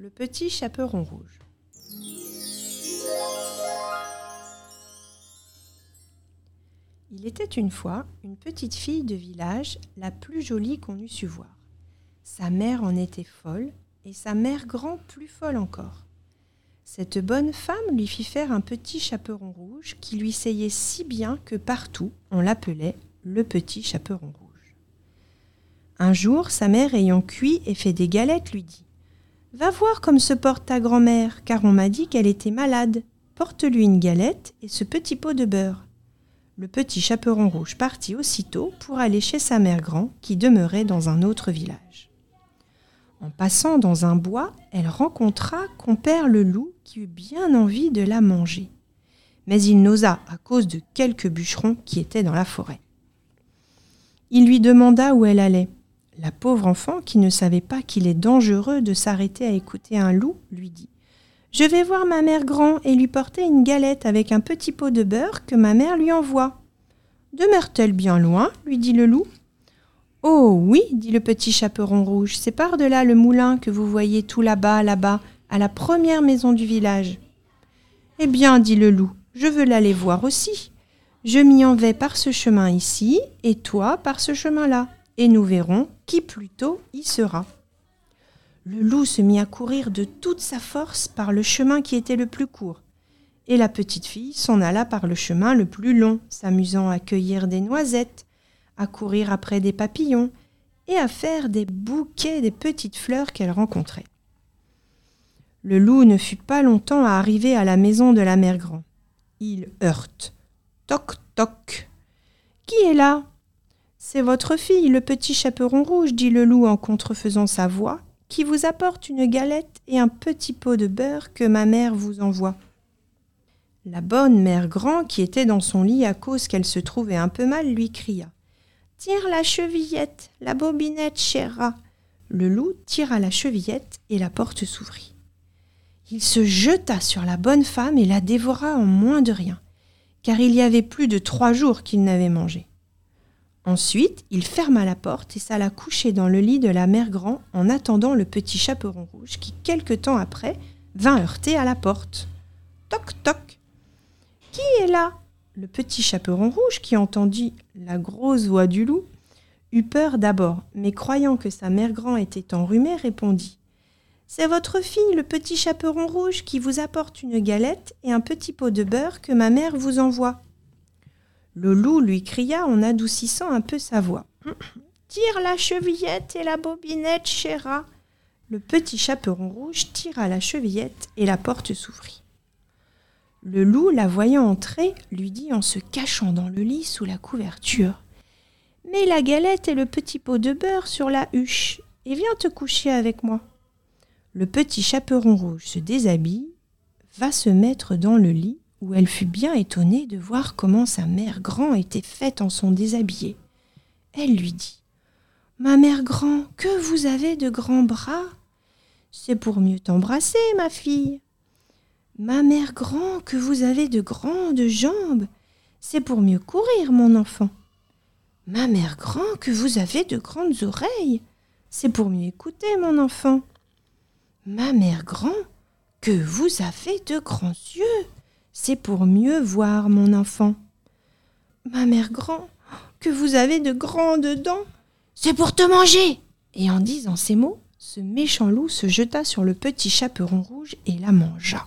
Le petit chaperon rouge. Il était une fois une petite fille de village, la plus jolie qu'on eût su voir. Sa mère en était folle, et sa mère grand plus folle encore. Cette bonne femme lui fit faire un petit chaperon rouge qui lui seyait si bien que partout on l'appelait le petit chaperon rouge. Un jour, sa mère ayant cuit et fait des galettes lui dit Va voir comme se porte ta grand-mère, car on m'a dit qu'elle était malade. Porte-lui une galette et ce petit pot de beurre. Le petit chaperon rouge partit aussitôt pour aller chez sa mère grand, qui demeurait dans un autre village. En passant dans un bois, elle rencontra compère le loup qui eut bien envie de la manger. Mais il n'osa à cause de quelques bûcherons qui étaient dans la forêt. Il lui demanda où elle allait. La pauvre enfant, qui ne savait pas qu'il est dangereux de s'arrêter à écouter un loup, lui dit Je vais voir ma mère grand et lui porter une galette avec un petit pot de beurre que ma mère lui envoie. Demeure-t-elle bien loin lui dit le loup. Oh oui, dit le petit chaperon rouge, c'est par delà le moulin que vous voyez tout là-bas, là-bas, à la première maison du village. Eh bien, dit le loup, je veux l'aller voir aussi. Je m'y en vais par ce chemin ici, et toi par ce chemin-là et nous verrons qui plutôt y sera. Le loup se mit à courir de toute sa force par le chemin qui était le plus court, et la petite fille s'en alla par le chemin le plus long, s'amusant à cueillir des noisettes, à courir après des papillons, et à faire des bouquets des petites fleurs qu'elle rencontrait. Le loup ne fut pas longtemps à arriver à la maison de la mère grand. Il heurte. Toc toc. Qui est là? C'est votre fille, le petit chaperon rouge, dit le loup en contrefaisant sa voix, qui vous apporte une galette et un petit pot de beurre que ma mère vous envoie. La bonne mère grand, qui était dans son lit à cause qu'elle se trouvait un peu mal, lui cria. Tire la chevillette, la bobinette, cher. Le loup tira la chevillette et la porte s'ouvrit. Il se jeta sur la bonne femme et la dévora en moins de rien, car il y avait plus de trois jours qu'il n'avait mangé. Ensuite, il ferma la porte et s'alla coucher dans le lit de la mère grand en attendant le petit chaperon rouge qui, quelque temps après, vint heurter à la porte. Toc toc. Qui est là? Le petit chaperon rouge, qui entendit la grosse voix du loup, eut peur d'abord, mais croyant que sa mère grand était enrhumée, répondit. C'est votre fille, le petit chaperon rouge, qui vous apporte une galette et un petit pot de beurre que ma mère vous envoie. Le loup lui cria en adoucissant un peu sa voix. Tire la chevillette et la bobinette, chéra. Le petit chaperon rouge tira la chevillette et la porte s'ouvrit. Le loup, la voyant entrer, lui dit en se cachant dans le lit sous la couverture. Mets la galette et le petit pot de beurre sur la huche et viens te coucher avec moi. Le petit chaperon rouge se déshabille, va se mettre dans le lit où elle fut bien étonnée de voir comment sa mère grand était faite en son déshabillé. Elle lui dit Ma mère grand, que vous avez de grands bras? C'est pour mieux t'embrasser, ma fille. Ma mère grand, que vous avez de grandes jambes C'est pour mieux courir, mon enfant. Ma mère grand, que vous avez de grandes oreilles C'est pour mieux écouter, mon enfant. Ma mère grand, que vous avez de grands yeux c'est pour mieux voir mon enfant. Ma mère grand, que vous avez de grandes dents, c'est pour te manger. Et en disant ces mots, ce méchant loup se jeta sur le petit chaperon rouge et la mangea.